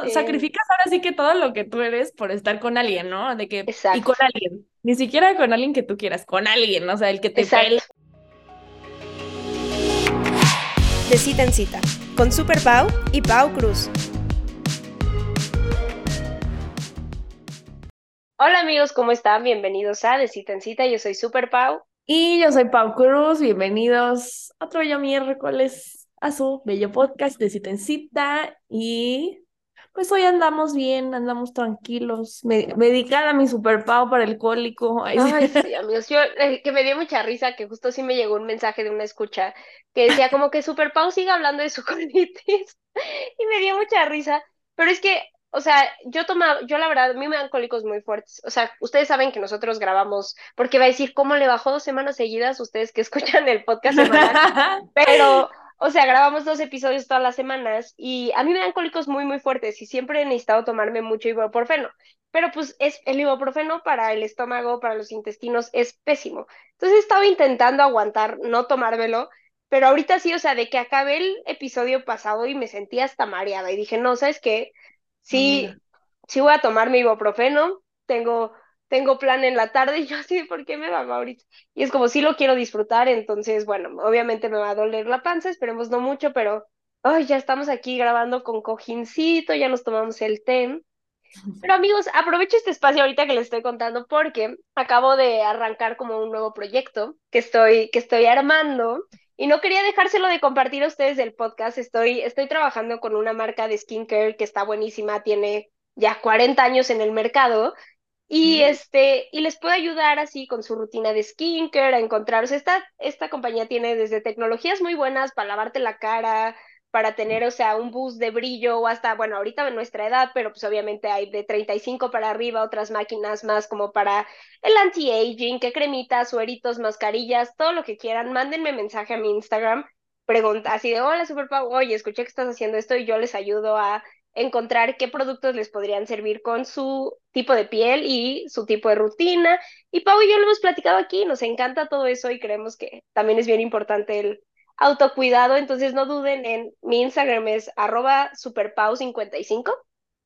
todo, sacrificas ahora sí que todo lo que tú eres por estar con alguien, ¿no? De que, y con alguien, ni siquiera con alguien que tú quieras, con alguien, o sea, el que te pele. De cita en cita, con Super Pau y Pau Cruz. Hola amigos, ¿cómo están? Bienvenidos a De Cita en Cita, yo soy Super Pau. Y yo soy Pau Cruz, bienvenidos a otro bello miércoles a su bello podcast de Cita en Cita. Y pues hoy andamos bien, andamos tranquilos, me, dedicada a mi Super Pau para el cólico. Ay, sí, amigos, yo, eh, que me dio mucha risa, que justo sí me llegó un mensaje de una escucha que decía como que Super Pau siga hablando de su colitis. y me dio mucha risa, pero es que o sea, yo tomaba, yo la verdad, a mí me dan cólicos muy fuertes. O sea, ustedes saben que nosotros grabamos, porque va a decir cómo le bajó dos semanas seguidas, ustedes que escuchan el podcast semanal, pero, o sea, grabamos dos episodios todas las semanas y a mí me dan cólicos muy, muy fuertes y siempre he necesitado tomarme mucho ibuprofeno. Pero pues es el ibuprofeno para el estómago, para los intestinos, es pésimo. Entonces he estado intentando aguantar, no tomármelo, pero ahorita sí, o sea, de que acabé el episodio pasado y me sentí hasta mareada y dije, no, ¿sabes qué? sí, sí voy a tomar mi ibuprofeno, tengo, tengo plan en la tarde y yo así, ¿por qué me va ahorita? Y es como, sí lo quiero disfrutar, entonces, bueno, obviamente me va a doler la panza, esperemos no mucho, pero, ay, ya estamos aquí grabando con cojincito, ya nos tomamos el té. Pero amigos, aprovecho este espacio ahorita que les estoy contando porque acabo de arrancar como un nuevo proyecto que estoy, que estoy armando y no quería dejárselo de compartir a ustedes del podcast. Estoy, estoy trabajando con una marca de skincare que está buenísima, tiene ya 40 años en el mercado. Y, este, y les puedo ayudar así con su rutina de skincare, a encontrar. esta, esta compañía tiene desde tecnologías muy buenas para lavarte la cara, para tener, o sea, un boost de brillo o hasta, bueno, ahorita en nuestra edad, pero pues obviamente hay de 35 para arriba otras máquinas más como para el anti-aging, qué cremitas, sueritos, mascarillas, todo lo que quieran, mándenme mensaje a mi Instagram, pregunta así de, hola Super Pau, oye, escuché que estás haciendo esto y yo les ayudo a encontrar qué productos les podrían servir con su tipo de piel y su tipo de rutina. Y Pau y yo lo hemos platicado aquí, nos encanta todo eso y creemos que también es bien importante el autocuidado, entonces no duden en mi Instagram es arroba superpau55,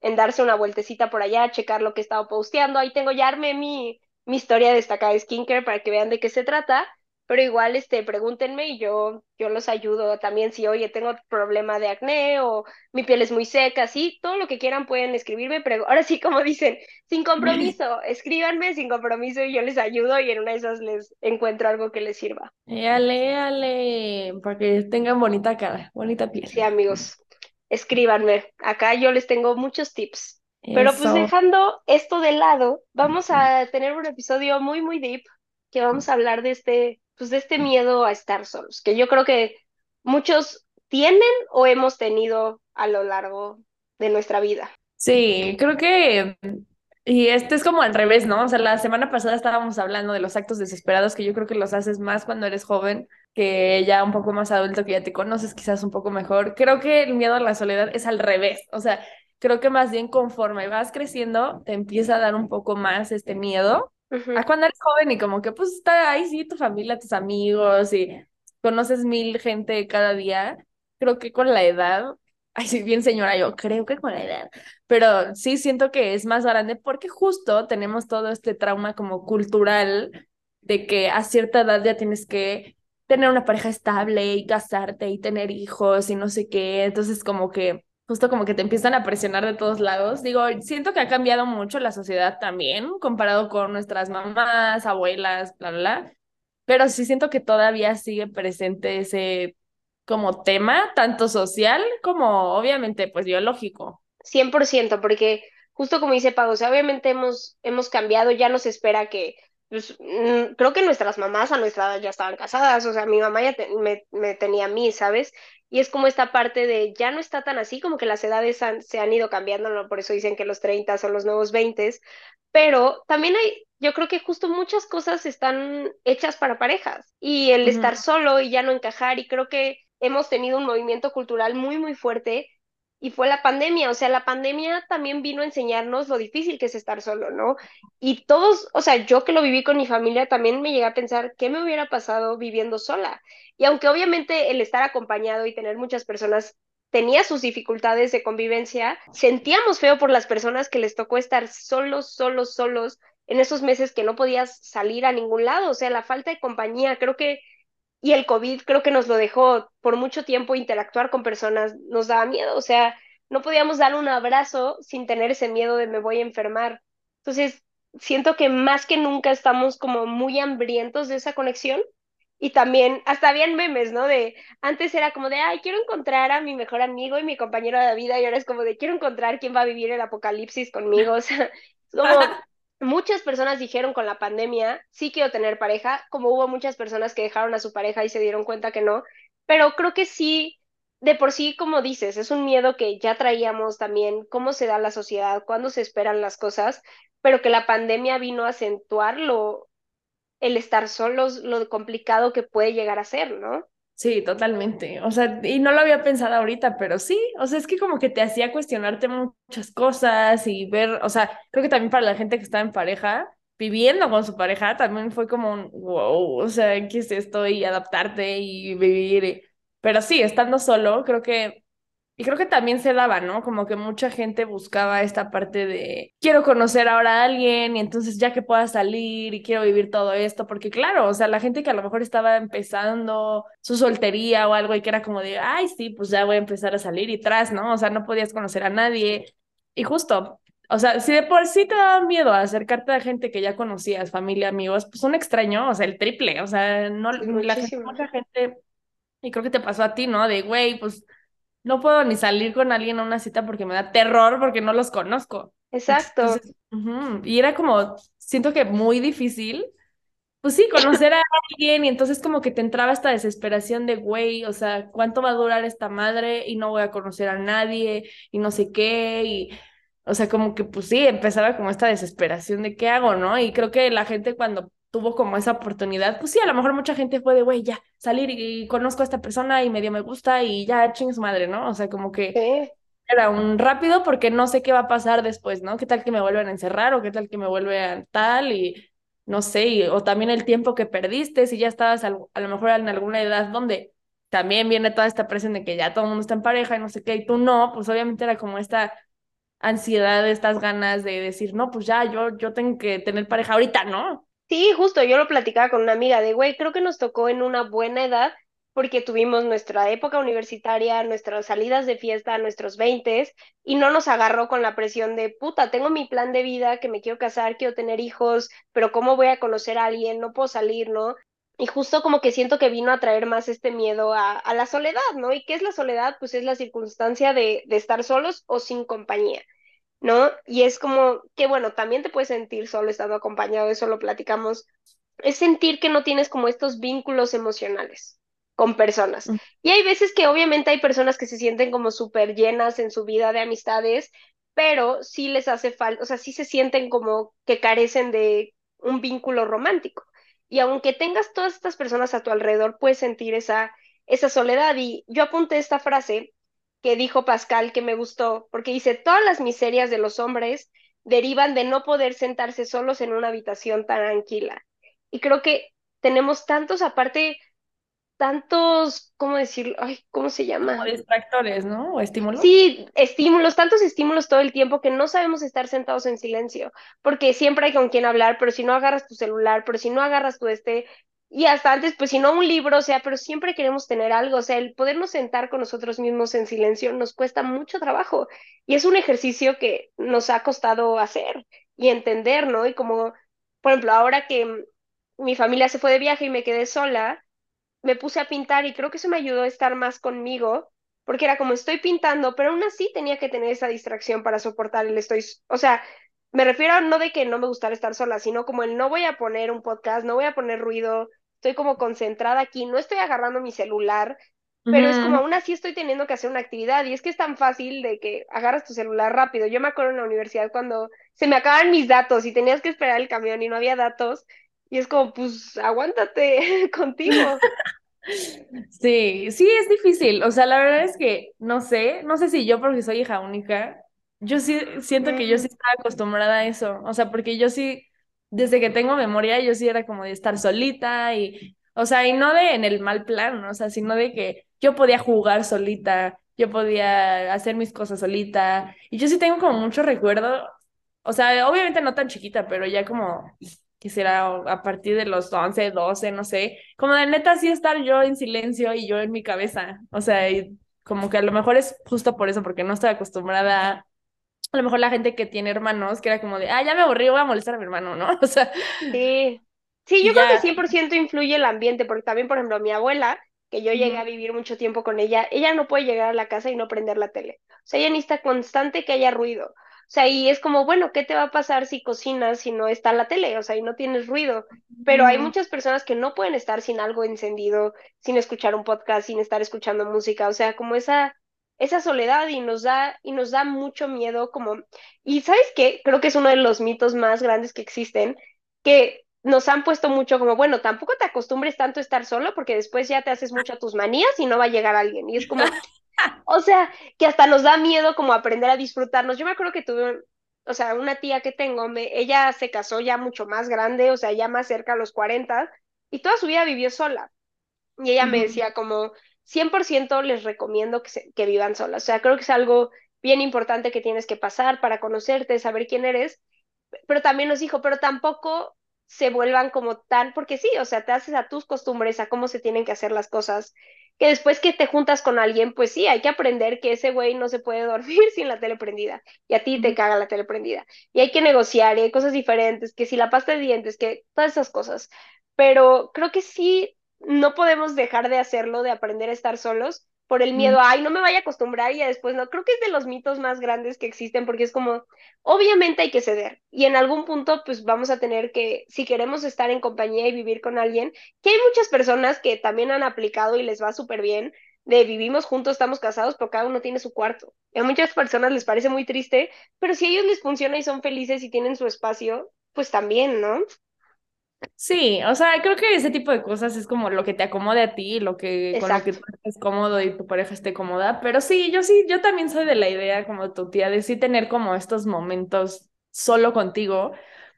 en darse una vueltecita por allá, checar lo que he estado posteando. Ahí tengo ya armé mi, mi historia destacada de skincare para que vean de qué se trata pero igual este, pregúntenme y yo, yo los ayudo también si, oye, tengo problema de acné o mi piel es muy seca, sí, todo lo que quieran pueden escribirme, pero ahora sí, como dicen, sin compromiso, escríbanme sin compromiso y yo les ayudo y en una de esas les encuentro algo que les sirva. Ale, ale, para que tengan bonita cara, bonita piel. Sí, amigos, escríbanme, acá yo les tengo muchos tips. Pero pues dejando esto de lado, vamos a tener un episodio muy, muy deep, que vamos a hablar de este pues de este miedo a estar solos, que yo creo que muchos tienen o hemos tenido a lo largo de nuestra vida. Sí, creo que, y este es como al revés, ¿no? O sea, la semana pasada estábamos hablando de los actos desesperados que yo creo que los haces más cuando eres joven que ya un poco más adulto, que ya te conoces quizás un poco mejor. Creo que el miedo a la soledad es al revés, o sea, creo que más bien conforme vas creciendo, te empieza a dar un poco más este miedo a cuando eres joven y como que pues está ahí sí tu familia, tus amigos y conoces mil gente cada día, creo que con la edad, ay sí, bien señora, yo creo que con la edad, pero sí siento que es más grande porque justo tenemos todo este trauma como cultural de que a cierta edad ya tienes que tener una pareja estable y casarte y tener hijos y no sé qué, entonces como que justo como que te empiezan a presionar de todos lados. Digo, siento que ha cambiado mucho la sociedad también, comparado con nuestras mamás, abuelas, bla, bla, bla. Pero sí siento que todavía sigue presente ese como tema, tanto social como obviamente pues biológico. 100%, porque justo como dice Pago, o sea, obviamente hemos, hemos cambiado, ya nos espera que pues, mm, creo que nuestras mamás a nuestra edad ya estaban casadas, o sea, mi mamá ya me, me, tenía a mí, ¿sabes? Y es como esta parte de ya no está tan así, como que las edades se han ido cambiando, ¿no? Por eso dicen que los 30 son los nuevos 20, pero también hay, yo creo que justo muchas cosas están hechas para parejas y el estar solo y ya no encajar y creo que hemos tenido un movimiento cultural muy, muy fuerte y fue la pandemia, o sea, la pandemia también vino a enseñarnos lo difícil que es estar solo, ¿no? Y todos, o sea, yo que lo viví con mi familia, también me llegué a pensar qué me hubiera pasado viviendo sola. Y aunque obviamente el estar acompañado y tener muchas personas tenía sus dificultades de convivencia, sentíamos feo por las personas que les tocó estar solos, solos, solos en esos meses que no podías salir a ningún lado, o sea, la falta de compañía, creo que, y el COVID creo que nos lo dejó por mucho tiempo interactuar con personas, nos daba miedo, o sea, no podíamos dar un abrazo sin tener ese miedo de me voy a enfermar. Entonces, siento que más que nunca estamos como muy hambrientos de esa conexión y también, hasta habían memes, ¿no? De, antes era como de, ay, quiero encontrar a mi mejor amigo y mi compañero de vida, y ahora es como de, quiero encontrar quién va a vivir el apocalipsis conmigo. O sea, como muchas personas dijeron con la pandemia, sí quiero tener pareja, como hubo muchas personas que dejaron a su pareja y se dieron cuenta que no, pero creo que sí, de por sí, como dices, es un miedo que ya traíamos también, cómo se da la sociedad, cuándo se esperan las cosas, pero que la pandemia vino a acentuarlo el estar solos, lo complicado que puede llegar a ser, ¿no? Sí, totalmente. O sea, y no lo había pensado ahorita, pero sí, o sea, es que como que te hacía cuestionarte muchas cosas y ver, o sea, creo que también para la gente que está en pareja, viviendo con su pareja, también fue como un wow, o sea, ¿qué es esto? Y adaptarte y vivir. Pero sí, estando solo, creo que y creo que también se daba, ¿no? Como que mucha gente buscaba esta parte de quiero conocer ahora a alguien y entonces ya que pueda salir y quiero vivir todo esto, porque claro, o sea, la gente que a lo mejor estaba empezando su soltería o algo y que era como de, ay, sí, pues ya voy a empezar a salir y tras, ¿no? O sea, no podías conocer a nadie. Y justo, o sea, si de por sí te daba miedo acercarte a gente que ya conocías, familia, amigos, pues un extraño, o sea, el triple, o sea, no, la gente, mucha gente, y creo que te pasó a ti, ¿no? De, güey, pues no puedo ni salir con alguien a una cita porque me da terror porque no los conozco. Exacto. Y era como, siento que muy difícil, pues sí, conocer a alguien y entonces como que te entraba esta desesperación de, güey, o sea, ¿cuánto va a durar esta madre? Y no voy a conocer a nadie y no sé qué, y, o sea, como que pues sí, empezaba como esta desesperación de qué hago, ¿no? Y creo que la gente cuando tuvo como esa oportunidad, pues sí, a lo mejor mucha gente fue de, güey, ya, salir y, conozco a esta persona y medio me gusta y ya, ching su madre, ¿no? O sea, como que era un rápido porque no sé qué va a pasar después, ¿no? ¿Qué tal que me vuelven a encerrar o qué tal que me vuelven tal y no sé, o también el tiempo que perdiste, si ya estabas a, lo mejor en alguna edad donde también viene toda esta presión de que ya todo el mundo está en pareja y no sé qué, y tú no, pues obviamente era como esta ansiedad, estas ganas de decir, no, pues ya, yo, yo tengo que tener pareja ahorita, ¿no? Sí, justo, yo lo platicaba con una amiga de, güey, creo que nos tocó en una buena edad porque tuvimos nuestra época universitaria, nuestras salidas de fiesta, nuestros veintes, y no nos agarró con la presión de, puta, tengo mi plan de vida, que me quiero casar, quiero tener hijos, pero ¿cómo voy a conocer a alguien? No puedo salir, ¿no? Y justo como que siento que vino a traer más este miedo a, la soledad, ¿no? ¿Y qué es la soledad? Pues es la circunstancia de estar solos o sin compañía. ¿No? Y es como que, bueno, también te puedes sentir solo estando acompañado, eso lo platicamos, es sentir que no tienes como estos vínculos emocionales con personas. Mm. Y hay veces que obviamente hay personas que se sienten como súper llenas en su vida de amistades, pero sí les hace falta, o sea, sí se sienten como que carecen de un vínculo romántico. Y aunque tengas todas estas personas a tu alrededor, puedes sentir esa, esa soledad. Y yo apunté esta frase que dijo Pascal que me gustó, porque dice, todas las miserias de los hombres derivan de no poder sentarse solos en una habitación tan tranquila. Y creo que tenemos tantos, aparte, tantos, ¿cómo decirlo? Ay, ¿cómo se llama? Como distractores, ¿no? O estímulos. Sí, estímulos, tantos estímulos todo el tiempo que no sabemos estar sentados en silencio, porque siempre hay con quien hablar, pero si no agarras tu celular, pero si no agarras tu este, y hasta antes, pues si no un libro, o sea, pero siempre queremos tener algo, o sea, el podernos sentar con nosotros mismos en silencio nos cuesta mucho trabajo y es un ejercicio que nos ha costado hacer y entender, ¿no? Y como, por ejemplo, ahora que mi familia se fue de viaje y me quedé sola, me puse a pintar y creo que eso me ayudó a estar más conmigo, porque era como estoy pintando, pero aún así tenía que tener esa distracción para soportar el estoy, o sea, me refiero a no de que no me gustara estar sola, sino como el no voy a poner un podcast, no voy a poner ruido, estoy como concentrada aquí, no estoy agarrando mi celular, pero es como aún así estoy teniendo que hacer una actividad y es que es tan fácil de que agarras tu celular rápido. Yo me acuerdo en la universidad cuando se me acaban mis datos y tenías que esperar el camión y no había datos y es como, pues aguántate contigo. Sí, sí, es difícil. O sea, la verdad es que no sé, no sé si yo porque soy hija única, yo sí siento que yo sí estaba acostumbrada a eso. O sea, porque yo sí desde que tengo memoria, yo sí era como de estar solita y, o sea, y no de en el mal plan, o sea, sino de que yo podía jugar solita yo podía hacer mis cosas solita. Y yo sí tengo como mucho recuerdo, o sea, obviamente no tan chiquita, pero ya como quisiera a partir de los 11, 12, no sé, como de neta sí estar yo en silencio y yo en mi cabeza, o sea, y como que a lo mejor es justo por eso, porque no estoy acostumbrada a lo mejor la gente que tiene hermanos, que era como de, ah, ya me aburrí, voy a molestar a mi hermano, ¿no? O sea. Sí. Sí, yo creo que 100% influye el ambiente, porque también, por ejemplo, mi abuela, que yo llegué a vivir mucho tiempo con ella, ella no puede llegar a la casa y no prender la tele. O sea, ella necesita constante que haya ruido. O sea, y es como, bueno, ¿qué te va a pasar si cocinas si no está la tele? O sea, y no tienes ruido. Pero hay muchas personas que no pueden estar sin algo encendido, sin escuchar un podcast, sin estar escuchando música. O sea, como esa esa soledad y nos da, y nos da mucho miedo como, y sabes qué, creo que es uno de los mitos más grandes que existen, que nos han puesto mucho como, bueno, tampoco te acostumbres tanto a estar solo porque después ya te haces mucho a tus manías y no va a llegar alguien. Y es como, o sea, que hasta nos da miedo como aprender a disfrutarnos. Yo me acuerdo que tuve, o sea, una tía que tengo, me, ella se casó ya mucho más grande, o sea, ya más cerca a los 40 y toda su vida vivió sola. Y ella me decía como, 100% les recomiendo que, que vivan solas. O sea, creo que es algo bien importante que tienes que pasar para conocerte, saber quién eres, pero también nos dijo, pero tampoco se vuelvan como tan, porque sí, o sea, te haces a tus costumbres, a cómo se tienen que hacer las cosas, que después que te juntas con alguien, pues sí, hay que aprender que ese güey no se puede dormir sin la tele prendida, y a ti te caga la tele prendida, y hay que negociar, y hay cosas diferentes, que si la pasta de dientes, que todas esas cosas, pero creo que sí no podemos dejar de hacerlo, de aprender a estar solos por el miedo, ay, no me vaya a acostumbrar y después no. Creo que es de los mitos más grandes que existen porque es como, obviamente hay que ceder y en algún punto pues vamos a tener que, si queremos estar en compañía y vivir con alguien, que hay muchas personas que también han aplicado y les va súper bien, de vivimos juntos, estamos casados, pero cada uno tiene su cuarto. Y a muchas personas les parece muy triste, pero si a ellos les funciona y son felices y tienen su espacio, pues también, ¿no? Sí, o sea, creo que ese tipo de cosas es como lo que te acomode a ti, lo que con lo que tú estés cómodo y tu pareja esté cómoda, pero sí, yo sí, yo también soy de la idea como tu tía de sí tener como estos momentos solo contigo,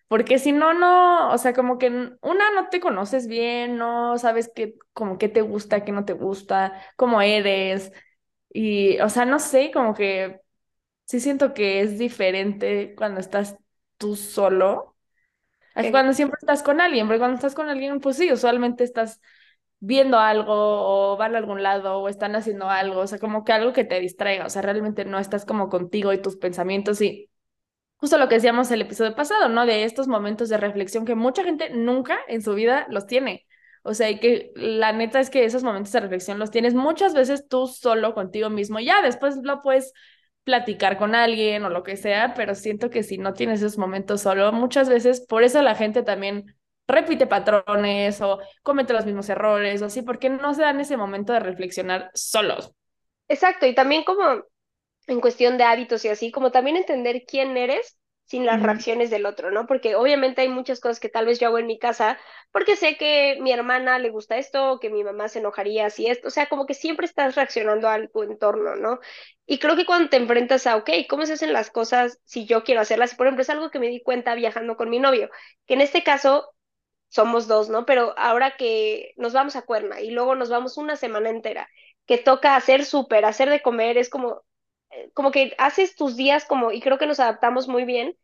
porque si no, no, o sea, como que una no te conoces bien, no sabes qué, como qué te gusta, qué no te gusta, cómo eres, y, o sea, no sé, como que sí siento que es diferente cuando estás tú solo es cuando siempre estás con alguien, porque cuando estás con alguien, pues sí, usualmente estás viendo algo o van a algún lado o están haciendo algo, o sea, como que algo que te distraiga, o sea, realmente no estás como contigo y tus pensamientos y justo lo que decíamos el episodio pasado, ¿no? De estos momentos de reflexión que mucha gente nunca en su vida los tiene. O sea, y que la neta es que esos momentos de reflexión los tienes muchas veces tú solo contigo mismo. Ya después lo puedes platicar con alguien o lo que sea, pero siento que si no tienes esos momentos solo, muchas veces por eso la gente también repite patrones o comete los mismos errores o así, porque no se dan ese momento de reflexionar solos. Exacto, y también como en cuestión de hábitos y así, como también entender quién eres sin las reacciones del otro, ¿no? Porque obviamente hay muchas cosas que tal vez yo hago en mi casa porque sé que mi hermana le gusta esto, o que mi mamá se enojaría si esto, o sea, como que siempre estás reaccionando a tu entorno, ¿no? Y creo que cuando te enfrentas a, ok, ¿cómo se hacen las cosas si yo quiero hacerlas? Por ejemplo, es algo que me di cuenta viajando con mi novio, que en este caso somos dos, ¿no? Pero ahora que nos vamos a Cuerna y luego nos vamos una semana entera, que toca hacer súper, hacer de comer, es como, como que haces tus días como, y creo que nos adaptamos muy bien,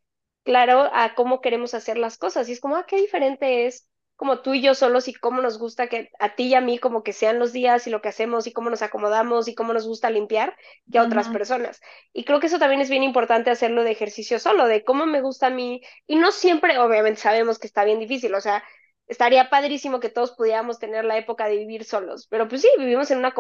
claro, a cómo queremos hacer las cosas. Y es como, ah, qué diferente es como tú y yo solos y cómo nos gusta que a ti y a mí como que sean los días y lo que hacemos y cómo nos acomodamos y cómo nos gusta limpiar que a otras personas. Y creo que eso también es bien importante hacerlo de ejercicio solo, de cómo me gusta a mí. Y no siempre, obviamente sabemos que está bien difícil, o sea, estaría padrísimo que todos pudiéramos tener la época de vivir solos, pero pues sí, vivimos en una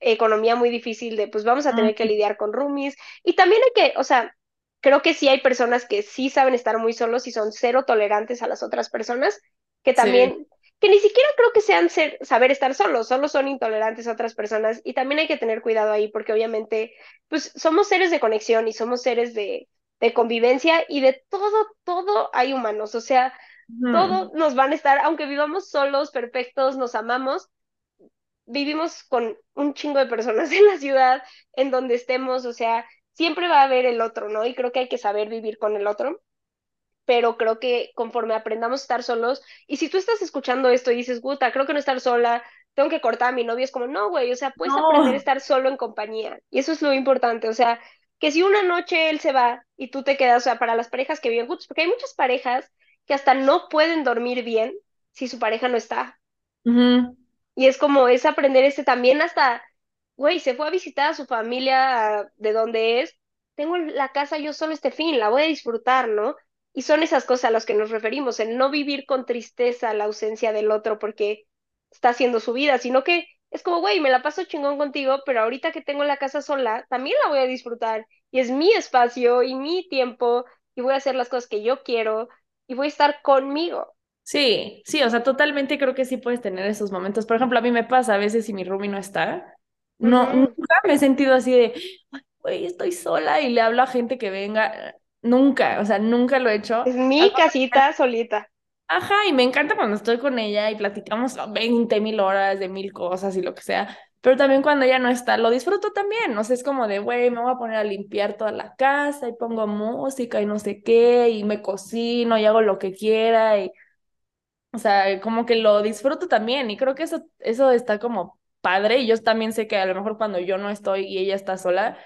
economía muy difícil de pues vamos a tener que lidiar con roomies. Y también hay que, o sea, creo que sí hay personas que sí saben estar muy solos y son cero tolerantes a las otras personas que también, que ni siquiera creo que sean ser, saber estar solos, solo son intolerantes a otras personas. Y también hay que tener cuidado ahí porque obviamente, pues somos seres de conexión y somos seres de, de convivencia y de todo, todo hay humanos, o sea, todos nos van a estar, aunque vivamos solos, perfectos, nos amamos, vivimos con un chingo de personas en la ciudad, en donde estemos, o sea, siempre va a haber el otro, ¿no? Y creo que hay que saber vivir con el otro pero creo que conforme aprendamos a estar solos, y si tú estás escuchando esto y dices, Guta, creo que no estar sola tengo que cortar a mi novio, es como, no, güey, o sea, puedes No. aprender a estar solo en compañía. Y eso es lo importante, o sea, que si una noche él se va y tú te quedas, o sea, para las parejas que viven juntos, porque hay muchas parejas que hasta no pueden dormir bien si su pareja no está. Ujú. Y es como, es aprender ese también hasta, güey, se fue a visitar a su familia de donde es, tengo la casa yo solo este fin, la voy a disfrutar, ¿no? Y son esas cosas a las que nos referimos, el no vivir con tristeza la ausencia del otro porque está haciendo su vida, sino que es como, güey, me la paso chingón contigo, pero ahorita que tengo la casa sola, también la voy a disfrutar. Y es mi espacio y mi tiempo y voy a hacer las cosas que yo quiero y voy a estar conmigo. Sí, sí, o sea, totalmente creo que sí puedes tener esos momentos. Por ejemplo, a mí me pasa a veces si mi roomie no está, no, nunca me he sentido así de, "Ay, güey, estoy sola y le hablo a gente que venga. Nunca, o sea, nunca lo he hecho. Es mi casita solita. Ajá, y me encanta cuando estoy con ella y platicamos 20 mil horas de mil cosas y lo que sea, pero también cuando ella no está, lo disfruto también, o sea, es como de, güey, me voy a poner a limpiar toda la casa y pongo música y no sé qué, y me cocino y hago lo que quiera, y, o sea, como que lo disfruto también, y creo que eso, eso está como padre, y yo también sé que a lo mejor cuando yo no estoy y ella está sola,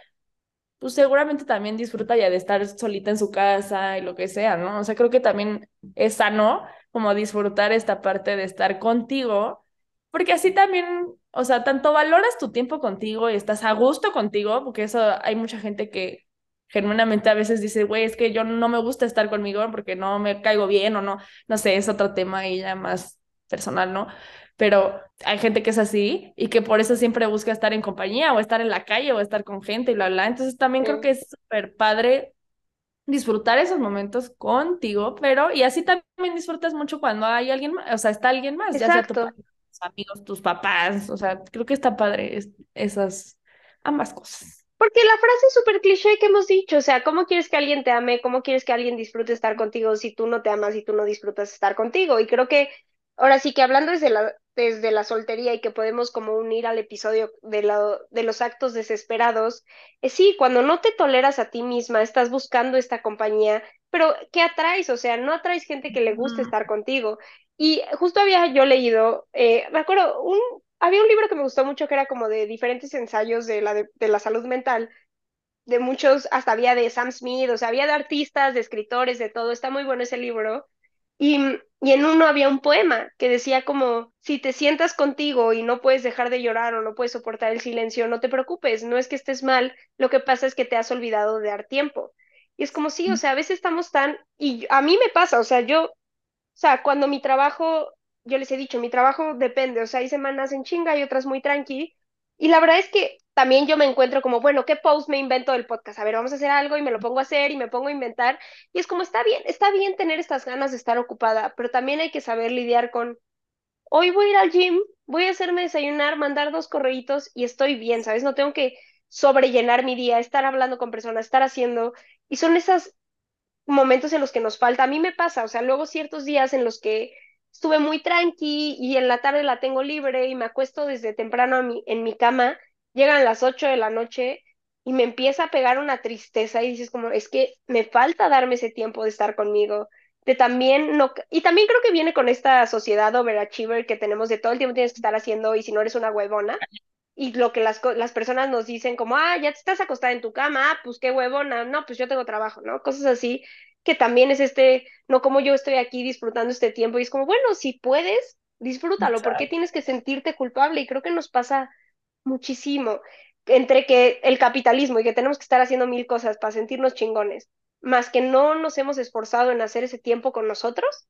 pues seguramente también disfruta ya de estar solita en su casa y lo que sea, ¿no? O sea, creo que también es sano como disfrutar esta parte de estar contigo, porque así también, o sea, tanto valoras tu tiempo contigo y estás a gusto contigo, porque eso hay mucha gente que genuinamente a veces dice, güey, es que yo no me gusta estar conmigo porque no me caigo bien o no, no sé, es otro tema y ya más personal, ¿no? Pero hay gente que es así y que por eso siempre busca estar en compañía o estar en la calle o estar con gente y bla, bla. Entonces también creo que es súper padre disfrutar esos momentos contigo, pero y así también disfrutas mucho cuando hay alguien más, o sea, está alguien más, ya sea tu Exacto. pareja, tus amigos, tus papás, o sea, creo que está padre es- esas ambas cosas. Porque la frase súper cliché que hemos dicho, o sea, ¿cómo quieres que alguien te ame? ¿Cómo quieres que alguien disfrute estar contigo si tú no te amas y tú no disfrutas estar contigo? Y creo que ahora sí que hablando desde la, desde la soltería y que podemos como unir al episodio de, la, de los actos desesperados, es sí, cuando no te toleras a ti misma, estás buscando esta compañía, pero ¿qué atraes? O sea, no atraes gente que le guste estar contigo. Y justo había yo leído, eh, me acuerdo, un, había un libro que me gustó mucho que era como de diferentes ensayos de la, de, de la salud mental, de muchos, hasta había de Sam Smith, o sea, había de artistas, de escritores, de todo, está muy bueno ese libro. Y, y en uno había un poema que decía como, si te sientas contigo y no puedes dejar de llorar o no puedes soportar el silencio, no te preocupes, no es que estés mal, lo que pasa es que te has olvidado de dar tiempo. Y es como, sí, o sea, a veces estamos tan, y a mí me pasa, o sea, yo, o sea, cuando mi trabajo, yo les he dicho, mi trabajo depende, o sea, hay semanas en chinga y otras muy tranqui, y la verdad es que también yo me encuentro como, bueno, ¿qué post me invento del podcast? A ver, vamos a hacer algo y me lo pongo a hacer y me pongo a inventar. Y es como, está bien, está bien tener estas ganas de estar ocupada, pero también hay que saber lidiar con, hoy voy a ir al gym, voy a hacerme desayunar, mandar dos correitos y estoy bien, ¿sabes? No tengo que sobrellenar mi día, estar hablando con personas, estar haciendo. Y son esos momentos en los que nos falta. A mí me pasa, o sea, luego ciertos días en los que estuve muy tranqui y en la tarde la tengo libre y me acuesto desde temprano a mi, en mi cama, llegan las 8 de la noche y me empieza a pegar una tristeza y dices como, es que me falta darme ese tiempo de estar conmigo, de también no, y también creo que viene con esta sociedad overachiever que tenemos de todo el tiempo tienes que estar haciendo y si no eres una huevona. Y lo que las, las personas nos dicen como, ah, ya te estás acostada en tu cama, ah, pues qué huevona, no, pues yo tengo trabajo, ¿no? Cosas así, que también es este, no como yo estoy aquí disfrutando este tiempo y es como, bueno, si puedes, disfrútalo, ¿por qué Exacto. tienes que sentirte culpable? Y creo que nos pasa muchísimo entre que el capitalismo y que tenemos que estar haciendo mil cosas para sentirnos chingones, más que no nos hemos esforzado en hacer ese tiempo con nosotros,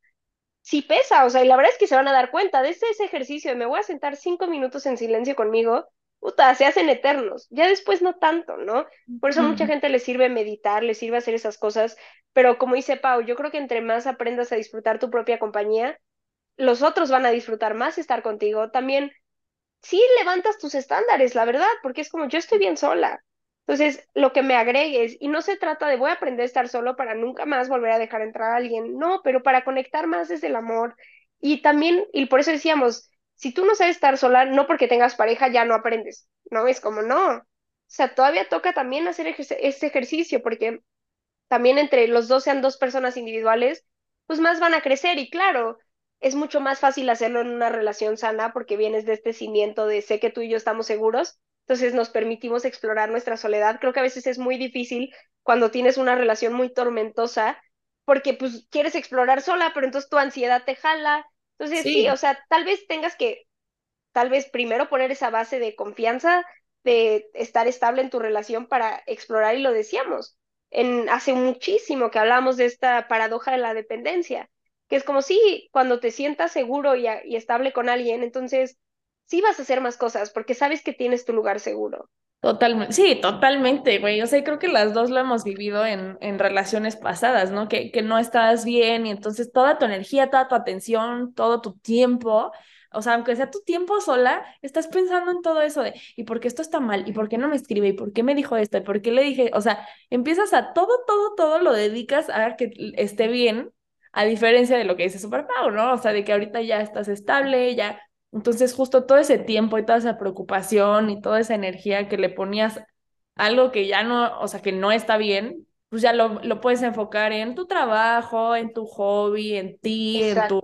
sí pesa, o sea, y la verdad es que se van a dar cuenta de ese, ese ejercicio de me voy a sentar cinco minutos en silencio conmigo, puta, se hacen eternos, ya después no tanto, ¿no? Por eso a mucha gente le sirve meditar, le sirve hacer esas cosas, pero como dice Pau, yo creo que entre más aprendas a disfrutar tu propia compañía, los otros van a disfrutar más estar contigo. También sí levantas tus estándares, la verdad, porque es como yo estoy bien sola. Entonces, lo que me agregues, y no se trata de voy a aprender a estar solo para nunca más volver a dejar entrar a alguien, no, pero para conectar más desde el amor. Y también, y por eso decíamos, si tú no sabes estar sola, no porque tengas pareja ya no aprendes, ¿no? Es como no. O sea, todavía toca también hacer ese ejercicio, porque también entre los dos sean dos personas individuales, pues más van a crecer. Y claro, es mucho más fácil hacerlo en una relación sana porque vienes de este cimiento de sé que tú y yo estamos seguros, entonces nos permitimos explorar nuestra soledad. Creo que a veces es muy difícil cuando tienes una relación muy tormentosa porque pues quieres explorar sola, pero entonces tu ansiedad te jala. Entonces sí, Sí. o sea, tal vez tengas que, tal vez primero poner esa base de confianza, de estar estable en tu relación para explorar y lo decíamos. En, hace muchísimo que hablamos de esta paradoja de la dependencia, que es como si cuando te sientas seguro y, y estable con alguien, entonces sí vas a hacer más cosas porque sabes que tienes tu lugar seguro. Totalmente, sí, totalmente, güey. O sea, creo que las dos lo hemos vivido en, en relaciones pasadas, ¿no? Que, que no estás bien y entonces toda tu energía, toda tu atención, todo tu tiempo, o sea, aunque sea tu tiempo sola, estás pensando en todo eso de, ¿y por qué esto está mal? ¿Y por qué no me escribe? ¿Y por qué me dijo esto? ¿Y por qué le dije? O sea, empiezas a todo, todo, todo lo dedicas a que esté bien, a diferencia de lo que dice Super Pau, ¿no? O sea, de que ahorita ya estás estable, ya entonces, justo todo ese tiempo y toda esa preocupación y toda esa energía que le ponías algo que ya no, o sea, que no está bien, pues ya lo, lo puedes enfocar en tu trabajo, en tu hobby, en ti, en tu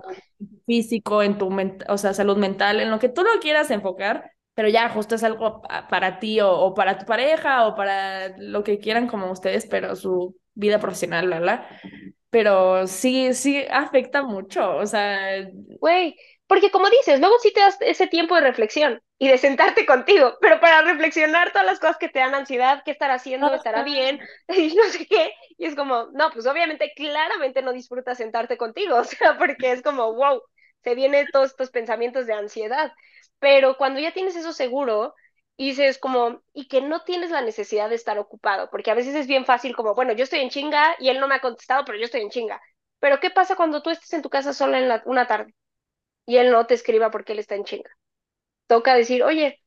físico, en tu, o sea, salud mental, en lo que tú lo quieras enfocar, pero ya justo es algo pa- para ti o, o para tu pareja o para lo que quieran como ustedes, pero su vida profesional, bla, bla. Pero sí, sí afecta mucho, o sea, Güey, porque como dices, luego sí te das ese tiempo de reflexión y de sentarte contigo, pero para reflexionar todas las cosas que te dan ansiedad, qué estar haciendo, estará bien, y no sé qué, y es como, no, pues obviamente, claramente no disfrutas sentarte contigo, o sea, porque es como, wow, se vienen todos estos pensamientos de ansiedad, pero cuando ya tienes eso seguro, y dices como, y que no tienes la necesidad de estar ocupado, porque a veces es bien fácil como, bueno, yo estoy en chinga y él no me ha contestado, pero yo estoy en chinga. Pero ¿qué pasa cuando tú estés en tu casa sola en la, una tarde? y él no te escriba porque él está en chinga. Toca decir, oye,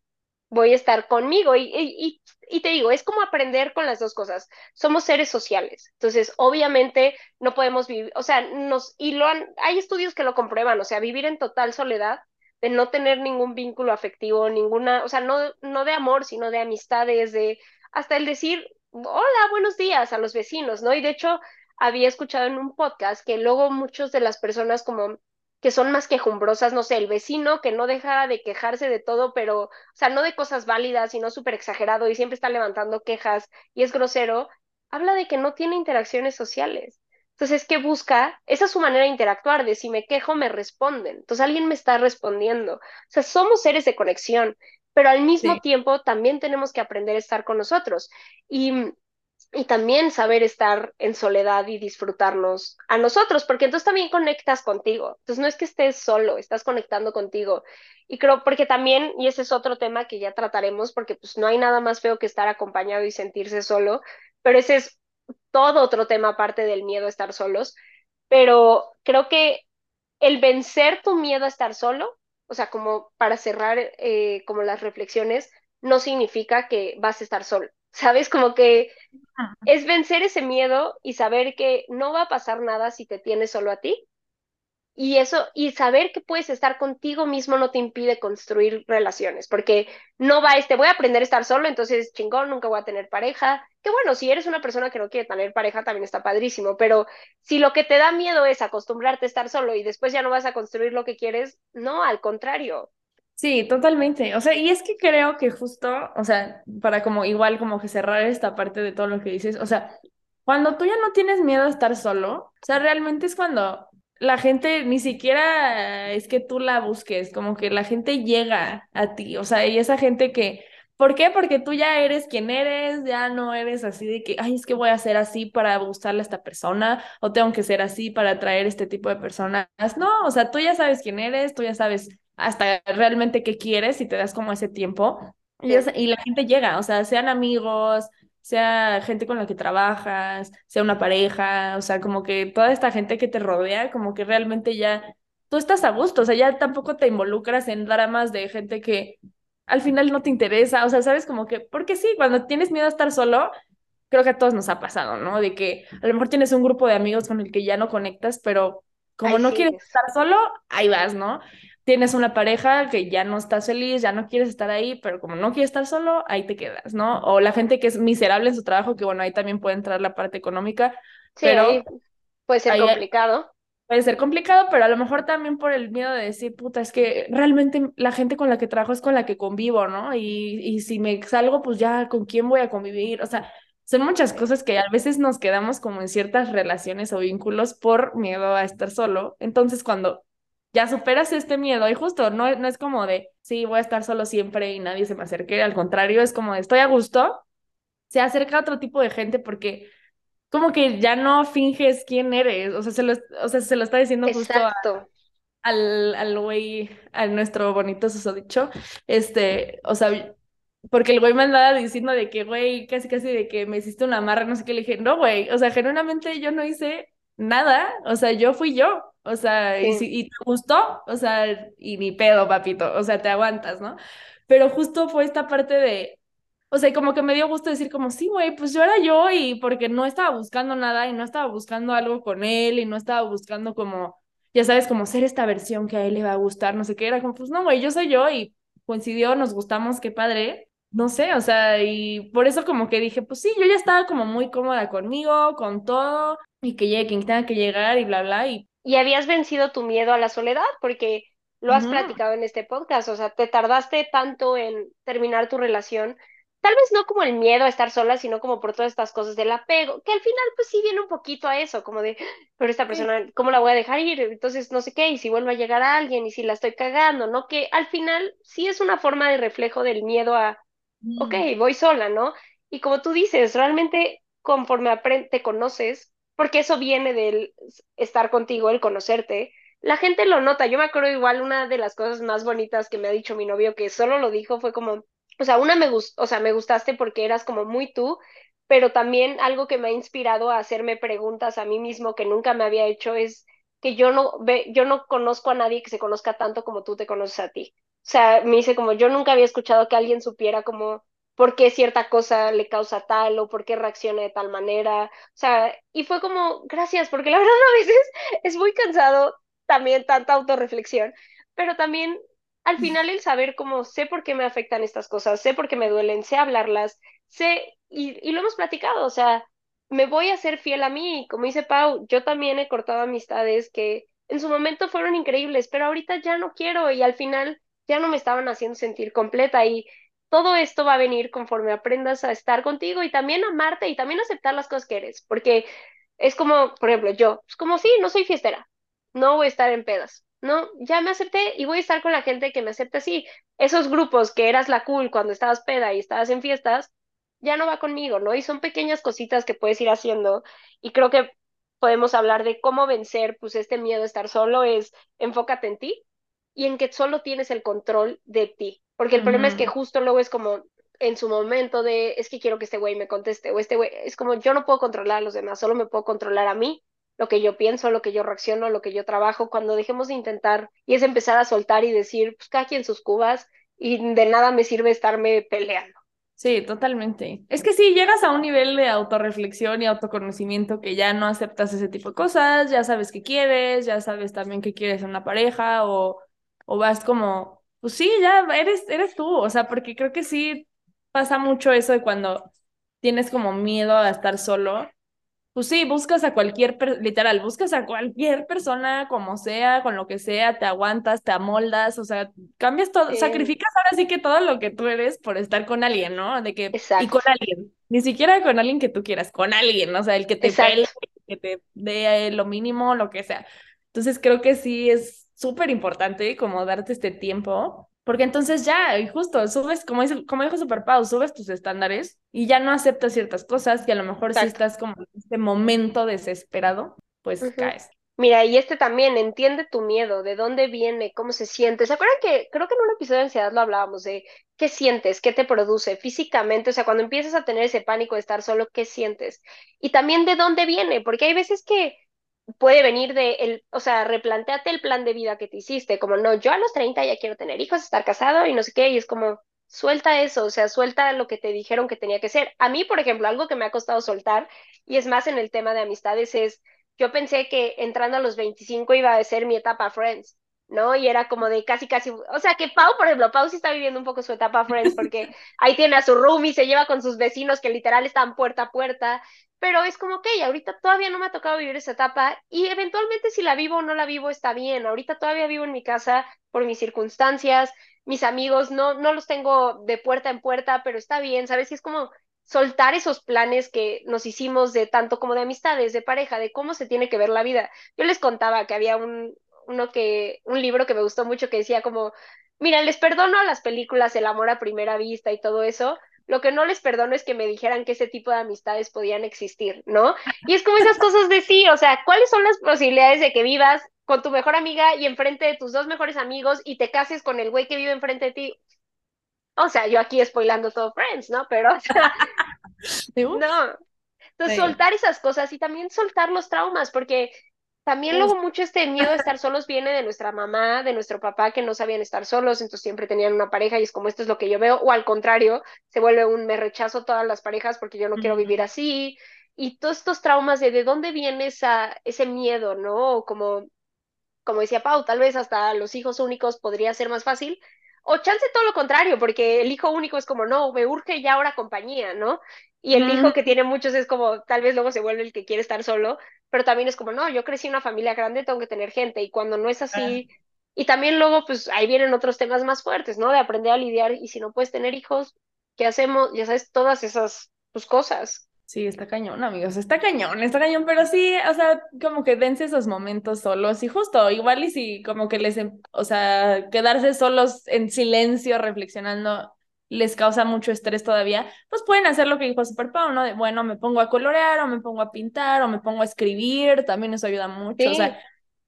voy a estar conmigo. Y, y, y, te digo, es como aprender con las dos cosas. Somos seres sociales. Entonces, obviamente, no podemos vivir, o sea, nos, y lo han, hay estudios que lo comprueban, o sea, vivir en total soledad, de no tener ningún vínculo afectivo, ninguna, o sea, no, no de amor, sino de amistades, de hasta el decir, hola, buenos días a los vecinos, ¿no? Y de hecho, había escuchado en un podcast que luego muchos de las personas como que son más quejumbrosas, no sé, el vecino que no deja de quejarse de todo, pero, o sea, no de cosas válidas, sino súper exagerado y siempre está levantando quejas y es grosero, habla de que no tiene interacciones sociales. Entonces, ¿qué busca? Esa es su manera de interactuar, de si me quejo, me responden. Entonces, alguien me está respondiendo. O sea, somos seres de conexión, pero al mismo sí. tiempo también tenemos que aprender a estar con nosotros. Y y también saber estar en soledad y disfrutarnos a nosotros, porque entonces también conectas contigo. Entonces no es que estés solo, estás conectando contigo. Y creo, porque también, y ese es otro tema que ya trataremos, porque pues no hay nada más feo que estar acompañado y sentirse solo, pero ese es todo otro tema aparte del miedo a estar solos. Pero creo que el vencer tu miedo a estar solo, o sea, como para cerrar eh, como las reflexiones, no significa que vas a estar solo. ¿Sabes? Como que es vencer ese miedo y saber que no va a pasar nada si te tienes solo a ti. Y eso, y saber que puedes estar contigo mismo no te impide construir relaciones, porque no va este, voy a aprender a estar solo, entonces chingón, nunca voy a tener pareja. Que bueno, si eres una persona que no quiere tener pareja, también está padrísimo, pero si lo que te da miedo es acostumbrarte a estar solo y después ya no vas a construir lo que quieres, no, al contrario. Sí, totalmente. O sea, y es que creo que justo, o sea, para como igual como que cerrar esta parte de todo lo que dices, o sea, cuando tú ya no tienes miedo a estar solo, o sea, realmente es cuando la gente ni siquiera es que tú la busques, como que la gente llega a ti, o sea, y esa gente que, ¿por qué? Porque tú ya eres quien eres, ya no eres así de que, ay, es que voy a ser así para gustarle a esta persona, o tengo que ser así para atraer este tipo de personas. No, o sea, tú ya sabes quién eres, tú ya sabes hasta realmente qué quieres y te das como ese tiempo. Y, es- y la gente llega, o sea, sean amigos, sea gente con la que trabajas, sea una pareja, o sea, como que toda esta gente que te rodea, como que realmente ya tú estás a gusto, o sea, ya tampoco te involucras en dramas de gente que al final no te interesa, o sea, sabes como que, porque sí, cuando tienes miedo a estar solo, creo que a todos nos ha pasado, ¿no? De que a lo mejor tienes un grupo de amigos con el que ya no conectas, pero como no quieres estar solo, ahí vas, ¿no? Tienes una pareja que ya no estás feliz, ya no quieres estar ahí, pero como no quieres estar solo, ahí te quedas, ¿no? O la gente que es miserable en su trabajo, que bueno, ahí también puede entrar la parte económica, Sí, pero puede ser ahí complicado. puede ser complicado, pero a lo mejor también por el miedo de decir, puta, es que realmente la gente con la que trabajo es con la que convivo, ¿no? Y, y si me salgo, pues ya, ¿con quién voy a convivir? O sea, son muchas cosas que a veces nos quedamos como en ciertas relaciones o vínculos por miedo a estar solo. Entonces, cuando ya superas este miedo, y justo no, no es como de, sí, voy a estar solo siempre y nadie se me acerque, al contrario, es como de, estoy a gusto, se acerca a otro tipo de gente porque como que ya no finges quién eres, o sea, se lo, o sea, se lo está diciendo justo al, al güey, a nuestro bonito susodicho, este, o sea, porque el güey me andaba diciendo de que, güey, casi casi de que me hiciste una amarra, no sé qué, le dije, no, güey, o sea, genuinamente yo no hice nada, o sea, yo fui yo, o sea, y, si, y te gustó, o sea, y ni pedo, papito, o sea, te aguantas, ¿no? Pero justo fue esta parte de, o sea, como que me dio gusto decir como, sí, güey, pues yo era yo y porque no estaba buscando nada y no estaba buscando algo con él y no estaba buscando como, ya sabes, como ser esta versión que a él le va a gustar, no sé qué, era como, pues no, güey, yo soy yo y coincidió, nos gustamos, qué padre, no sé, o sea, y por eso como que dije, pues sí, yo ya estaba como muy cómoda conmigo, con todo, y que llegue quien tenga que llegar y bla, bla, y... Y habías vencido tu miedo a la soledad, porque lo has platicado en este podcast, o sea, te tardaste tanto en terminar tu relación tal vez no como el miedo a estar sola, sino como por todas estas cosas del apego, que al final pues sí viene un poquito a eso, como de, pero esta persona, ¿cómo la voy a dejar ir? Entonces no sé qué, y si vuelve a llegar a alguien, y si la estoy cagando, ¿no? Que al final sí es una forma de reflejo del miedo a, ok, mm. voy sola, ¿no? Y como tú dices, realmente conforme te conoces, porque eso viene del estar contigo, el conocerte, la gente lo nota. Yo me acuerdo igual una de las cosas más bonitas que me ha dicho mi novio, que solo lo dijo, fue como, o sea, una me gustó, o sea, me gustaste porque eras como muy tú, pero también algo que me ha inspirado a hacerme preguntas a mí mismo que nunca me había hecho es que yo no ve, yo no conozco a nadie que se conozca tanto como tú te conoces a ti. O sea, me dice como yo nunca había escuchado que alguien supiera como por qué cierta cosa le causa tal o por qué reacciona de tal manera. O sea, y fue como, gracias, porque la verdad a veces es muy cansado también tanta autorreflexión, pero también al final el saber cómo sé por qué me afectan estas cosas, sé por qué me duelen, sé hablarlas, sé, y, y lo hemos platicado, o sea, me voy a ser fiel a mí, como dice Pau, yo también he cortado amistades que en su momento fueron increíbles, pero ahorita ya no quiero y al final ya no me estaban haciendo sentir completa y todo esto va a venir conforme aprendas a estar contigo y también amarte y también aceptar las cosas que eres, porque es como, por ejemplo, yo, es como sí, no soy fiestera, no voy a estar en pedas, no, ya me acepté y voy a estar con la gente que me acepte así. Esos grupos que eras la cool cuando estabas peda y estabas en fiestas, ya no va conmigo, ¿no? Y son pequeñas cositas que puedes ir haciendo y creo que podemos hablar de cómo vencer pues este miedo a estar solo es enfócate en ti y en que solo tienes el control de ti, porque el problema es que justo luego es como en su momento de es que quiero que este güey me conteste o este güey es como yo no puedo controlar a los demás, solo me puedo controlar a mí lo que yo pienso, lo que yo reacciono, lo que yo trabajo, cuando dejemos de intentar y es empezar a soltar y decir, pues cada quien sus cubas y de nada me sirve estarme peleando. Sí, totalmente. Es que sí, llegas a un nivel de autorreflexión y autoconocimiento que ya no aceptas ese tipo de cosas, ya sabes qué quieres, ya sabes también qué quieres en una pareja o, o vas como, pues sí, ya eres, eres tú, o sea, porque creo que sí pasa mucho eso de cuando tienes como miedo a estar solo. Pues sí, buscas a cualquier, literal, buscas a cualquier persona, como sea, con lo que sea, te aguantas, te amoldas, o sea, cambias todo, sacrificas ahora sí que todo lo que tú eres por estar con alguien, ¿no? De que, y con alguien, ni siquiera con alguien que tú quieras, con alguien, o sea, el que te pele, que te dé lo mínimo, lo que sea. Entonces creo que sí es súper importante como darte este tiempo porque entonces ya, y justo, subes, como, dice, como dijo Super Pau, subes tus estándares y ya no aceptas ciertas cosas y a lo mejor si estás como en este momento desesperado, pues caes. Mira, y este también, entiende tu miedo, de dónde viene, cómo se siente. ¿Se acuerdan que creo que en un episodio de ansiedad lo hablábamos de qué sientes, qué te produce físicamente? O sea, cuando empiezas a tener ese pánico de estar solo, ¿qué sientes? Y también de dónde viene, porque hay veces que puede venir de, el, o sea, replanteate el plan de vida que te hiciste, como no, yo a los 30 ya quiero tener hijos, estar casado y no sé qué, y es como, suelta eso, o sea, suelta lo que te dijeron que tenía que ser. A mí, por ejemplo, algo que me ha costado soltar, y es más en el tema de amistades, es, yo pensé que entrando a los 25 iba a ser mi etapa Friends. ¿No? Y era como de casi, casi, o sea, que Pau, por ejemplo, Pau sí está viviendo un poco su etapa Friends, porque ahí tiene a su roomie, se lleva con sus vecinos que literal están puerta a puerta, pero es como, ok, ahorita todavía no me ha tocado vivir esa etapa y eventualmente si la vivo o no la vivo está bien. Ahorita todavía vivo en mi casa por mis circunstancias, mis amigos, no, no los tengo de puerta en puerta, pero está bien, ¿sabes? Y es como soltar esos planes que nos hicimos de tanto como de amistades, de pareja, de cómo se tiene que ver la vida. Yo les contaba que había un, uno que, un libro que me gustó mucho que decía como, mira, les perdono a las películas El amor a primera vista y todo eso, lo que no les perdono es que me dijeran que ese tipo de amistades podían existir, ¿no? Y es como esas cosas de sí, o sea, ¿cuáles son las posibilidades de que vivas con tu mejor amiga y enfrente de tus dos mejores amigos y te cases con el güey que vive enfrente de ti? O sea, yo aquí spoilando todo Friends, ¿no? Pero, o sea, no. Entonces, soltar esas cosas y también soltar los traumas, porque también luego mucho este miedo de estar solos viene de nuestra mamá, de nuestro papá, que no sabían estar solos, entonces siempre tenían una pareja y es como esto es lo que yo veo, o al contrario, se vuelve un me rechazo todas las parejas porque yo no quiero vivir así, y todos estos traumas de de dónde viene esa, ese miedo, ¿no? Como, como decía Pau, tal vez hasta los hijos únicos podría ser más fácil, o chance todo lo contrario, porque el hijo único es como, no, me urge ya ahora compañía, ¿no? Y el hijo que tiene muchos es como, tal vez luego se vuelve el que quiere estar solo, pero también es como, no, yo crecí en una familia grande, tengo que tener gente, y cuando no es así, y también luego, pues ahí vienen otros temas más fuertes, ¿no? De aprender a lidiar, y si no puedes tener hijos, ¿qué hacemos? Ya sabes, todas esas pues, cosas. Sí, está cañón, amigos, está cañón, está cañón, pero sí, o sea, como que dense esos momentos solos y justo, igual y si como que les, em, o sea, quedarse solos en silencio reflexionando les causa mucho estrés todavía, pues pueden hacer lo que dijo Super Pau, ¿no? De, bueno, me pongo a colorear o me pongo a pintar o me pongo a escribir, también eso ayuda mucho, o sea,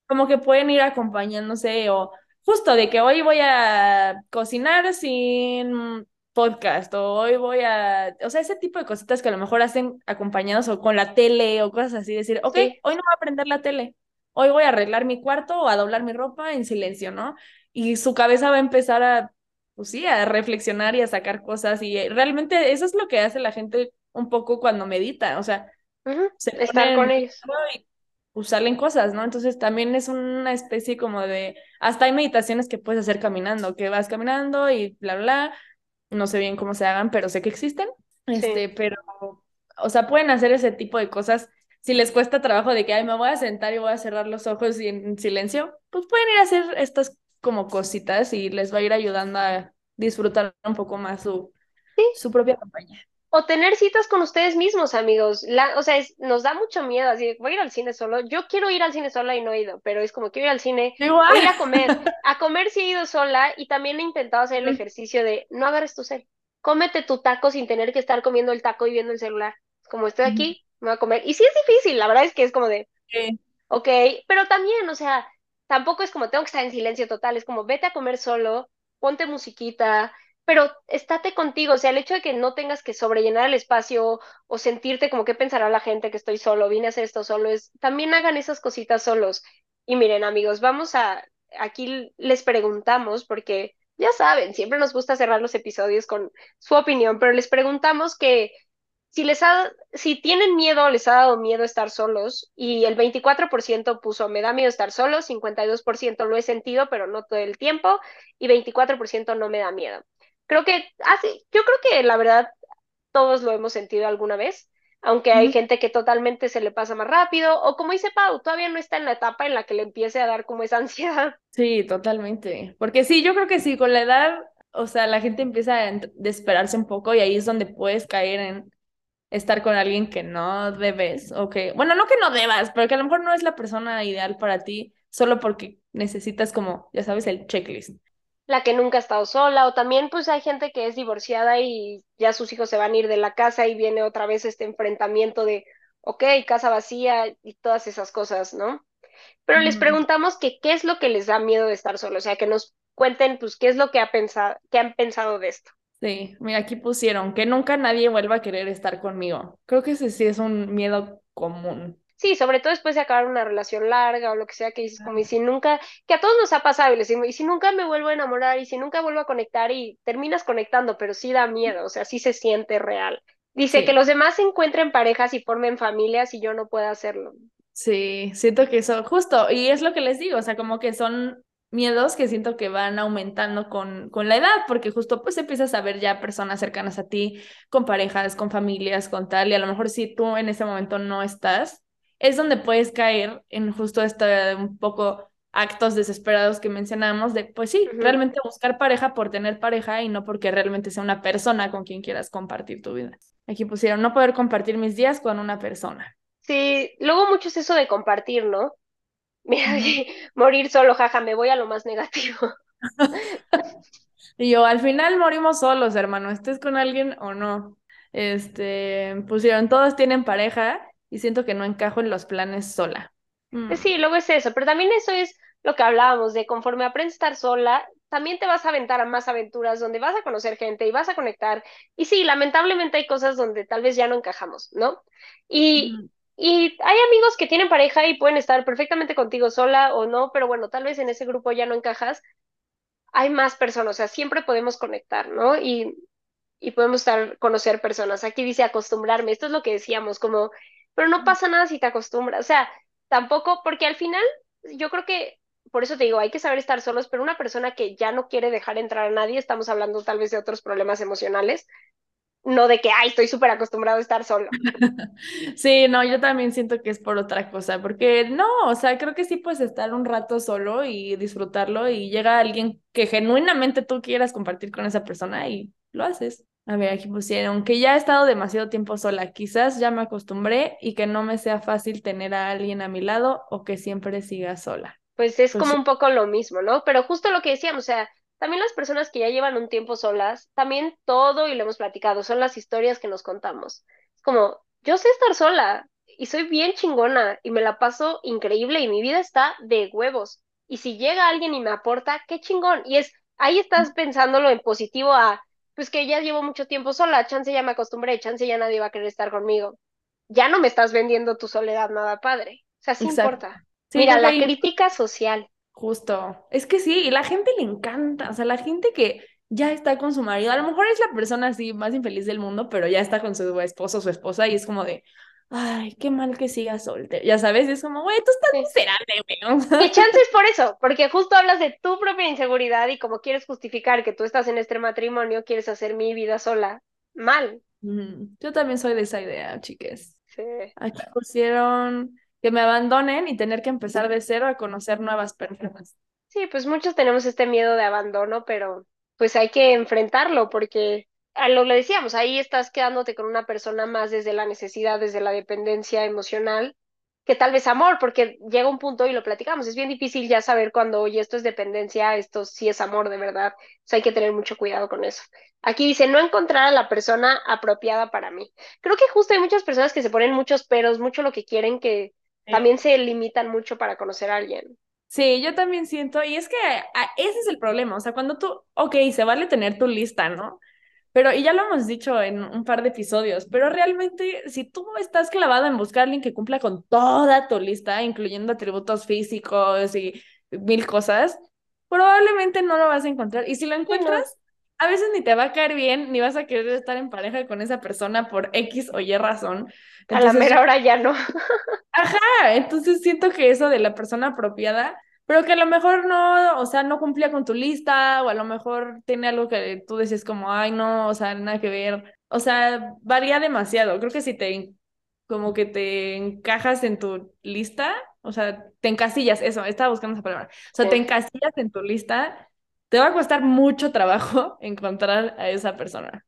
como que pueden ir acompañándose o justo de que hoy voy a cocinar sin podcast o hoy voy a, o sea, ese tipo de cositas que a lo mejor hacen acompañados o con la tele o cosas así, decir, ok, hoy no voy a prender la tele, hoy voy a arreglar mi cuarto o a doblar mi ropa en silencio, ¿no? Y su cabeza va a empezar a, pues sí, a reflexionar y a sacar cosas y eh, realmente eso es lo que hace la gente un poco cuando medita, o sea, estar con ellos. Y, pues salen cosas, ¿no? Entonces también es una especie como de, hasta hay meditaciones que puedes hacer caminando, que vas caminando y bla, bla, no sé bien cómo se hagan, pero sé que existen. Este, pero, o sea, pueden hacer ese tipo de cosas. Si les cuesta trabajo de que, ay, me voy a sentar y voy a cerrar los ojos y en silencio, pues pueden ir a hacer estas como cositas y les va a ir ayudando a disfrutar un poco más su, su propia compañía. O tener citas con ustedes mismos, amigos. La, o sea, nos da mucho miedo. Así, voy a ir al cine solo. Yo quiero ir al cine sola y no he ido, pero es como quiero ir al cine. Voy a ir a comer. A comer sí he ido sola y también he intentado hacer el ejercicio de no agarres tu cel. Cómete tu taco sin tener que estar comiendo el taco y viendo el celular. Como estoy aquí, me voy a comer. Y sí es difícil, la verdad es que es como de, ok, pero también, o sea, tampoco es como tengo que estar en silencio total. Es como vete a comer solo, ponte musiquita pero estate contigo, o sea, el hecho de que no tengas que sobrellenar el espacio o sentirte como que pensará la gente que estoy solo, vine a hacer esto solo, es también hagan esas cositas solos. Y miren, amigos, vamos a, aquí les preguntamos, porque ya saben, siempre nos gusta cerrar los episodios con su opinión, pero les preguntamos que si les ha, si tienen miedo, les ha dado miedo estar solos, y el 24% puso me da miedo estar solo, 52% lo he sentido, pero no todo el tiempo, y 24% no me da miedo creo que, ah, sí, yo creo que la verdad todos lo hemos sentido alguna vez, aunque hay gente que totalmente se le pasa más rápido, o como dice Pau, todavía no está en la etapa en la que le empiece a dar como esa ansiedad. Sí, totalmente. Porque sí, yo creo que sí, con la edad, o sea, la gente empieza a desesperarse un poco y ahí es donde puedes caer en estar con alguien que no debes, o que, bueno, no que no debas, pero que a lo mejor no es la persona ideal para ti, solo porque necesitas como, ya sabes, el checklist la que nunca ha estado sola, o también pues hay gente que es divorciada y ya sus hijos se van a ir de la casa y viene otra vez este enfrentamiento de, ok, casa vacía y todas esas cosas, ¿no? Pero les preguntamos que qué es lo que les da miedo de estar solos, o sea, que nos cuenten pues qué es lo que, ha pensado, que han pensado de esto. Sí, mira, aquí pusieron que nunca nadie vuelva a querer estar conmigo. Creo que ese sí es un miedo común. Sí, sobre todo después de acabar una relación larga o lo que sea que dices, como y si nunca, que a todos nos ha pasado y les y si nunca me vuelvo a enamorar y si nunca vuelvo a conectar y terminas conectando, pero sí da miedo, o sea, sí se siente real. Dice que los demás se encuentren parejas y formen familias y yo no puedo hacerlo. Sí, siento que eso, justo, y es lo que les digo, o sea, como que son miedos que siento que van aumentando con, con la edad, porque justo pues empiezas a ver ya personas cercanas a ti, con parejas, con familias, con tal, y a lo mejor si tú en ese momento no estás, es donde puedes caer en justo este un poco actos desesperados que mencionamos de, pues sí, realmente buscar pareja por tener pareja y no porque realmente sea una persona con quien quieras compartir tu vida. Aquí pusieron, no poder compartir mis días con una persona. Sí, luego mucho es eso de compartir, ¿no? Mira, morir solo, jaja, me voy a lo más negativo. y yo, al final morimos solos, hermano, estés con alguien o no. Este, pusieron, todos tienen pareja y siento que no encajo en los planes sola. Mm. Sí, luego es eso, pero también eso es lo que hablábamos de conforme aprendes a estar sola, también te vas a aventar a más aventuras donde vas a conocer gente y vas a conectar. Y sí, lamentablemente hay cosas donde tal vez ya no encajamos, ¿no? Y, y hay amigos que tienen pareja y pueden estar perfectamente contigo sola o no, pero bueno, tal vez en ese grupo ya no encajas. Hay más personas, o sea, siempre podemos conectar, ¿no? Y, y podemos estar, conocer personas. Aquí dice acostumbrarme, esto es lo que decíamos, como, pero no pasa nada si te acostumbras, o sea, tampoco, porque al final yo creo que por eso te digo, hay que saber estar solos, pero una persona que ya no quiere dejar entrar a nadie, estamos hablando tal vez de otros problemas emocionales, no de que, ay, estoy súper acostumbrado a estar solo. Sí, no, yo también siento que es por otra cosa, porque no, o sea, creo que sí puedes estar un rato solo y disfrutarlo y llega alguien que genuinamente tú quieras compartir con esa persona y lo haces. A ver, aquí pusieron que ya he estado demasiado tiempo sola, quizás ya me acostumbré y que no me sea fácil tener a alguien a mi lado o que siempre siga sola pues es pues como un poco lo mismo, ¿no? Pero justo lo que decíamos, o sea, también las personas que ya llevan un tiempo solas, también todo, y lo hemos platicado, son las historias que nos contamos. Es como, yo sé estar sola y soy bien chingona y me la paso increíble y mi vida está de huevos. Y si llega alguien y me aporta, qué chingón. Y es, ahí estás pensándolo en positivo a, pues que ya llevo mucho tiempo sola, chance ya me acostumbré, chance ya nadie va a querer estar conmigo. Ya no me estás vendiendo tu soledad nada padre. O sea, sí importa. Mira, la crítica social. Justo. Es que sí, y la gente le encanta. O sea, la gente que ya está con su marido, a lo mejor es la persona así más infeliz del mundo, pero ya está con su esposo o su esposa y es como de, ay, qué mal que siga soltero. Ya sabes, es como, güey, tú estás miserable, güey. Y chances por eso, porque justo hablas de tu propia inseguridad y como quieres justificar que tú estás en este matrimonio, quieres hacer mi vida sola. Mal. Yo también soy de esa idea, chiques. Sí. Aquí pusieron que me abandonen y tener que empezar de cero a conocer nuevas personas. Sí, pues muchos tenemos este miedo de abandono, pero pues hay que enfrentarlo porque lo que decíamos, ahí estás quedándote con una persona más desde la necesidad, desde la dependencia emocional, que tal vez amor, porque llega un punto y lo platicamos, es bien difícil ya saber cuando, oye, esto es dependencia, esto sí es amor de verdad, o sea, hay que tener mucho cuidado con eso. Aquí dice, no encontrar a la persona apropiada para mí. Creo que justo hay muchas personas que se ponen muchos peros, mucho lo que quieren que también se limitan mucho para conocer a alguien. Sí, yo también siento, y es que ese es el problema, o sea, cuando tú, ok, se vale tener tu lista, ¿no? Pero, y ya lo hemos dicho en un par de episodios, pero realmente si tú estás clavado en buscar a alguien que cumpla con toda tu lista, incluyendo atributos físicos y mil cosas, probablemente no lo vas a encontrar. Y si lo encuentras, a veces ni te va a caer bien, ni vas a querer estar en pareja con esa persona por X o Y razón. a la mera hora ya no. ajá, entonces siento que eso de la persona apropiada, pero que a lo mejor no, o sea, no cumplía con tu lista, o a lo mejor tiene algo que tú decís como, ay, no, o sea, nada que ver. O sea, varía demasiado. Creo que si te, como que te encajas en tu lista, o sea, te encasillas, eso, estaba buscando esa palabra. O sea, te encasillas en tu lista te va a costar mucho trabajo encontrar a esa persona.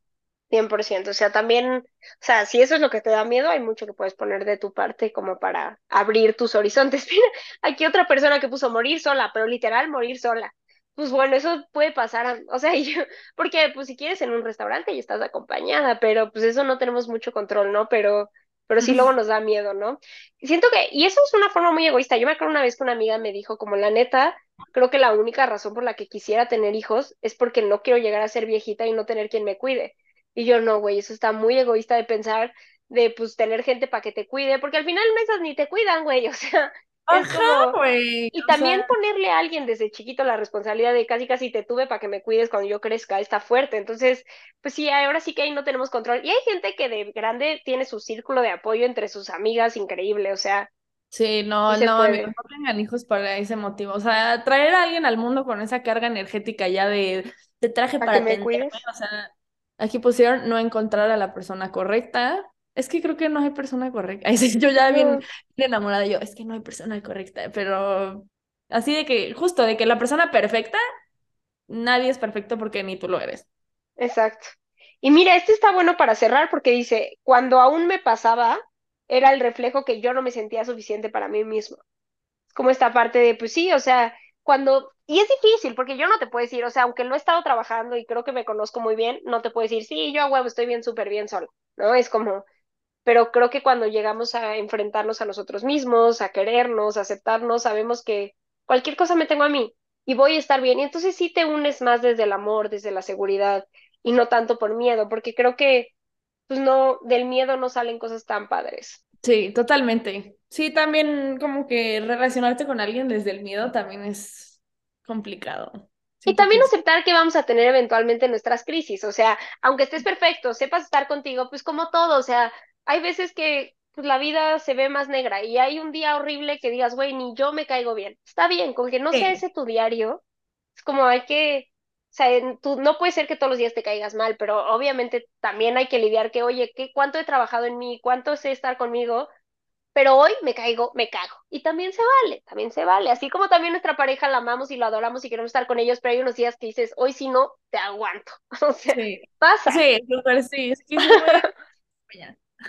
100%, o sea, también, o sea, si eso es lo que te da miedo, hay mucho que puedes poner de tu parte como para abrir tus horizontes. Mira, aquí otra persona que puso morir sola, pero literal morir sola. Pues bueno, eso puede pasar, o sea, yo, porque pues si quieres en un restaurante y estás acompañada, pero pues eso no tenemos mucho control, ¿no? Pero pero sí luego nos da miedo, ¿no? siento que, y eso es una forma muy egoísta. Yo me acuerdo una vez que una amiga me dijo, como la neta, creo que la única razón por la que quisiera tener hijos es porque no quiero llegar a ser viejita y no tener quien me cuide. Y yo no, güey, eso está muy egoísta de pensar de pues tener gente para que te cuide, porque al final mesas ni te cuidan, güey, o sea, Ajá, güey. Y también ponerle a alguien desde chiquito la responsabilidad de casi casi te tuve para que me cuides cuando yo crezca, está fuerte. Entonces, pues sí, ahora sí que ahí no tenemos control. Y hay gente que de grande tiene su círculo de apoyo entre sus amigas increíble, o sea, Sí, no, Sí se no, amigos, no tengan hijos para ese motivo. O sea, traer a alguien al mundo con esa carga energética ya de te traje Para para que me cuides. O sea, aquí pusieron no encontrar a la persona correcta. Es que creo que no hay persona correcta. Yo ya bien, enamorada, yo, es que no hay persona correcta, pero así de que, justo de que la persona perfecta, nadie es perfecto porque ni tú lo eres. exacto. Y mira, este está bueno para cerrar porque dice, cuando aún me pasaba, era el reflejo que yo no me sentía suficiente para mí mismo. Como esta parte de, pues sí, o sea, cuando, y es difícil porque yo no te puedo decir, o sea, aunque lo he estado trabajando y creo que me conozco muy bien, no te puedo decir, sí, yo a huevo estoy bien, súper bien sola, ¿no? Es como, pero creo que cuando llegamos a enfrentarnos a nosotros mismos, a querernos, a aceptarnos, sabemos que cualquier cosa me tengo a mí y voy a estar bien. Y entonces sí te unes más desde el amor, desde la seguridad y no tanto por miedo, porque creo que, pues no, del miedo no salen cosas tan padres. Sí, totalmente. Sí, también como que relacionarte con alguien desde el miedo también es complicado. Y también aceptar que vamos a tener eventualmente nuestras crisis, o sea, aunque estés perfecto, sepas estar contigo, pues como todo, o sea, hay veces que pues, la vida se ve más negra y hay un día horrible que digas, güey, ni yo me caigo bien. Está bien, con que no sea ese tu diario, es como hay que, o sea, en- tú, no puede ser que todos los días te caigas mal, pero obviamente también hay que lidiar que, oye, ¿qué, cuánto he trabajado en mí? ¿Cuánto sé estar conmigo? Pero hoy me caigo, me cago. Y también se vale, también se vale. Así como también nuestra pareja la amamos y la adoramos y queremos estar con ellos, pero hay unos días que dices, hoy si no, te aguanto. O sea, sí, pasa. sí, súper sí. Es que.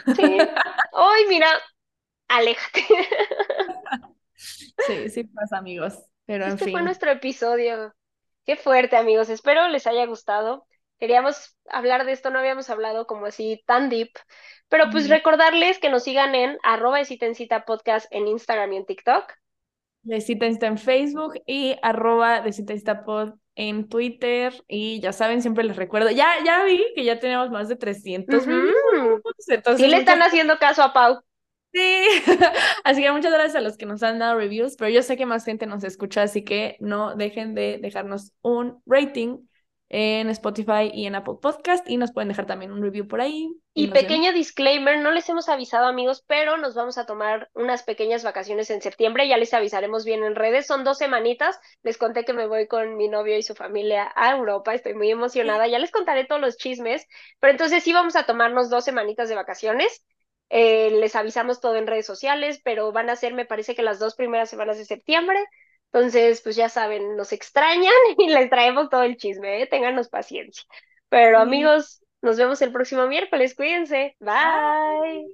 Sí. Hoy, mira, aléjate. Sí, sí pasa, amigos. Pero en Este fue fin. nuestro episodio. Qué fuerte, amigos. Espero les haya gustado. Queríamos hablar de esto, no habíamos hablado como así tan deep. Pero pues recordarles que nos sigan en arroba de cita en cita podcast en Instagram y en TikTok. De Cita está en Facebook y arroba de Cita Está Pod en Twitter. Y ya saben, siempre les recuerdo. Ya, ya vi que ya tenemos más de 300 reviews. Ujú. Sí Entonces, le muchas están haciendo caso a Pau. Sí, así que muchas gracias a los que nos han dado reviews, pero yo sé que más gente nos escucha, así que no dejen de dejarnos un rating en Spotify y en Apple Podcast y nos pueden dejar también un review por ahí. Y Y nos vemos. pequeño disclaimer, no les hemos avisado amigos, pero nos vamos a tomar unas pequeñas vacaciones en septiembre, ya les avisaremos bien en redes, son dos semanitas, les conté que me voy con mi novio y su familia a Europa, estoy muy emocionada, ya les contaré todos los chismes, pero entonces sí vamos a tomarnos dos semanitas de vacaciones, eh, les avisamos todo en redes sociales, pero van a ser, me parece que las dos primeras semanas de septiembre, entonces, pues ya saben, nos extrañan y les traemos todo el chisme, ¿eh? Ténganos paciencia. Pero amigos, nos vemos el próximo miércoles, cuídense. Bye.